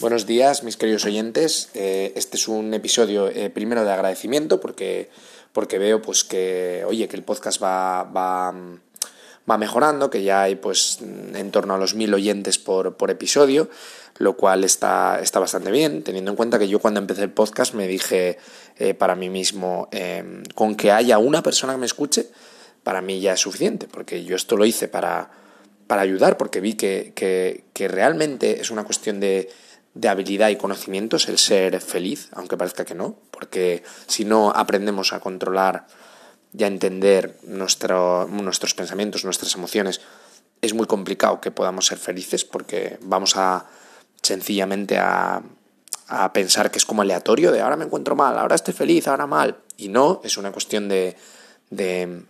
Buenos días, mis queridos oyentes. Eh, este es un episodio eh, primero de agradecimiento porque, porque veo pues que, oye, que el podcast va, va, va mejorando, que ya hay pues en torno a los mil oyentes por, por episodio, lo cual está, está bastante bien, teniendo en cuenta que yo cuando empecé el podcast me dije eh, para mí mismo, con que haya una persona que me escuche, para mí ya es suficiente, porque yo esto lo hice para, para ayudar, porque vi que, que realmente es una cuestión de de habilidad y conocimientos el ser feliz, aunque parezca que no, porque si no aprendemos a controlar y a entender nuestro, nuestros pensamientos, nuestras emociones, es muy complicado que podamos ser felices porque vamos a sencillamente a, a pensar que es como aleatorio de ahora me encuentro mal, ahora estoy feliz, ahora mal. Y no, es una cuestión de, de,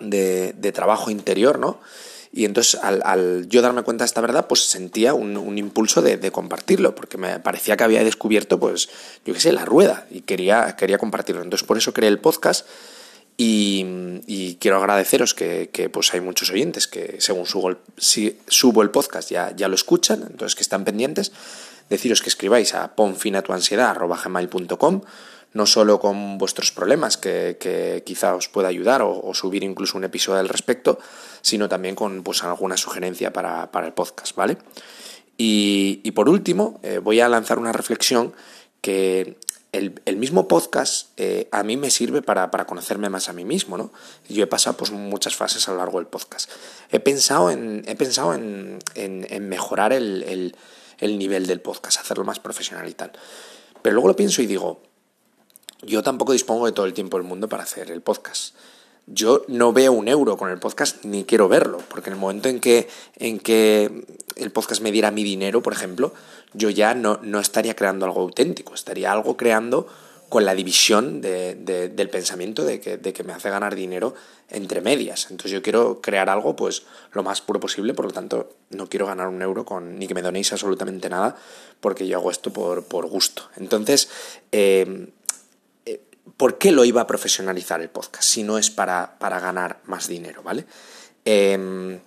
de, de trabajo interior, ¿no? Y entonces al, yo darme cuenta de esta verdad, pues sentía un, impulso de, compartirlo, porque me parecía que había descubierto, pues, yo qué sé, la rueda y quería, quería compartirlo. Entonces por eso creé el podcast y, quiero agradeceros que, pues hay muchos oyentes que según subo el, si subo el podcast ya, ya lo escuchan, entonces que están pendientes. Deciros que escribáis a ponfinatuansiedad.com no solo con vuestros problemas, que, quizá os pueda ayudar o, subir incluso un episodio al respecto, sino también con pues, alguna sugerencia para, el podcast, ¿vale? Y, por último, eh, voy a lanzar una reflexión que el, mismo podcast eh, a mí me sirve para, conocerme más a mí mismo, ¿no? Yo he pasado pues, muchas fases a lo largo del podcast. He pensado en, he pensado en, mejorar el, el nivel del podcast, hacerlo más profesional y tal. Pero luego lo pienso y digo, yo tampoco dispongo de todo el tiempo del mundo para hacer el podcast. Yo no veo un euro con el podcast ni quiero verlo, porque en el momento en que, en que el podcast me diera mi dinero, por ejemplo, yo ya no, no estaría creando algo auténtico, estaría algo creando con la división de, del pensamiento de que, de que, me hace ganar dinero entre medias. Entonces yo quiero crear algo pues lo más puro posible, por lo tanto no quiero ganar un euro con, ni que me donéis absolutamente nada, porque yo hago esto por, por gusto. Entonces, eh, ¿por qué lo iba a profesionalizar el podcast si no es para, para ganar más dinero, ¿vale? Em,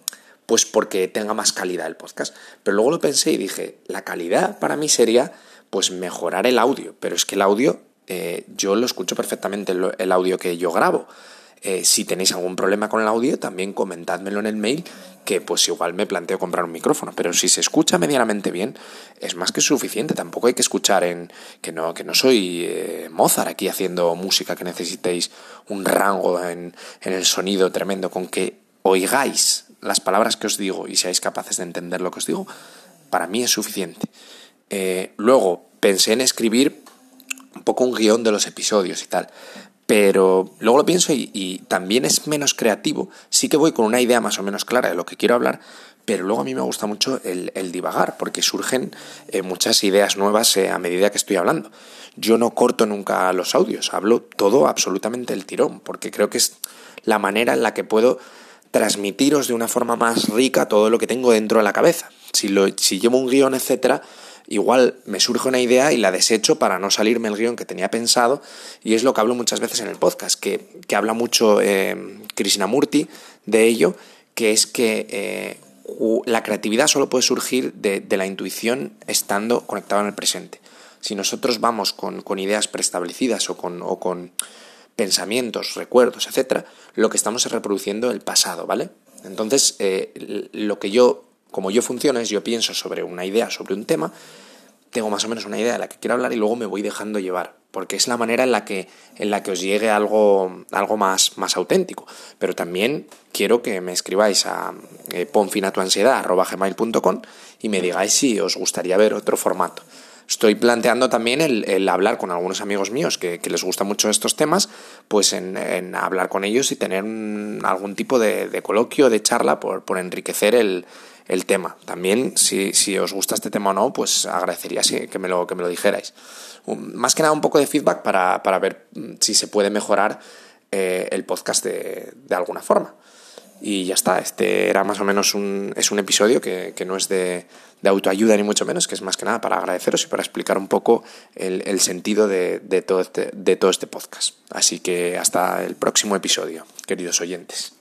pues porque tenga más calidad el podcast. Pero luego lo pensé y dije, la calidad para mí sería pues mejorar el audio, pero es que el audio eh, yo lo escucho perfectamente, el audio que yo grabo. Eh, si tenéis algún problema con el audio, también comentádmelo en el mail, que pues igual me planteo comprar un micrófono. Pero si se escucha medianamente bien, es más que suficiente. Tampoco hay que escuchar en que no, que no soy eh, Mozart aquí haciendo música que necesitéis un rango en, en el sonido tremendo. Con que oigáis las palabras que os digo y seáis capaces de entender lo que os digo, para mí es suficiente. Eh, luego pensé en escribir un poco un guion de los episodios y tal. Pero luego lo pienso y, también es menos creativo. Sí que voy con una idea más o menos clara de lo que quiero hablar, pero luego a mí me gusta mucho el, divagar, porque surgen eh, muchas ideas nuevas eh, a medida que estoy hablando. Yo no corto nunca los audios, hablo todo absolutamente el tirón, porque creo que es la manera en la que puedo transmitiros de una forma más rica todo lo que tengo dentro de la cabeza. Si, lo, si llevo un guion, etcétera, igual me surge una idea y la desecho para no salirme el guion que tenía pensado y es lo que hablo muchas veces en el podcast, que, habla mucho eh, Krishnamurti de ello, que es que eh, la creatividad solo puede surgir de, la intuición estando conectado en el presente. Si nosotros vamos con, ideas preestablecidas o con, con pensamientos, recuerdos, etc., lo que estamos es reproduciendo el pasado, ¿vale? Entonces, eh, lo que yo como yo funciono es yo pienso sobre una idea, sobre un tema, tengo más o menos una idea de la que quiero hablar y luego me voy dejando llevar, porque es la manera en la que, en la que os llegue algo, algo más, más auténtico. Pero también quiero que me escribáis a eh, ponfinatuansiedad.gmail.com y me digáis si os gustaría ver otro formato. Estoy planteando también el, hablar con algunos amigos míos que, les gustan mucho estos temas, pues en, hablar con ellos y tener algún tipo de, de coloquio, de charla por, por enriquecer el, el tema. También, si, si, os gusta este tema o no, pues agradecería que, me lo, que me lo dijerais. Más que nada un poco de feedback para, para ver mm, si se puede mejorar eh, el podcast de, de, alguna forma. Y ya está, este era más o menos un, es un episodio que, que no es de, de, autoayuda ni mucho menos, que es más que nada para agradeceros y para explicar un poco el, el sentido de, de, todo este, de todo este podcast. Así que hasta el próximo episodio, queridos oyentes.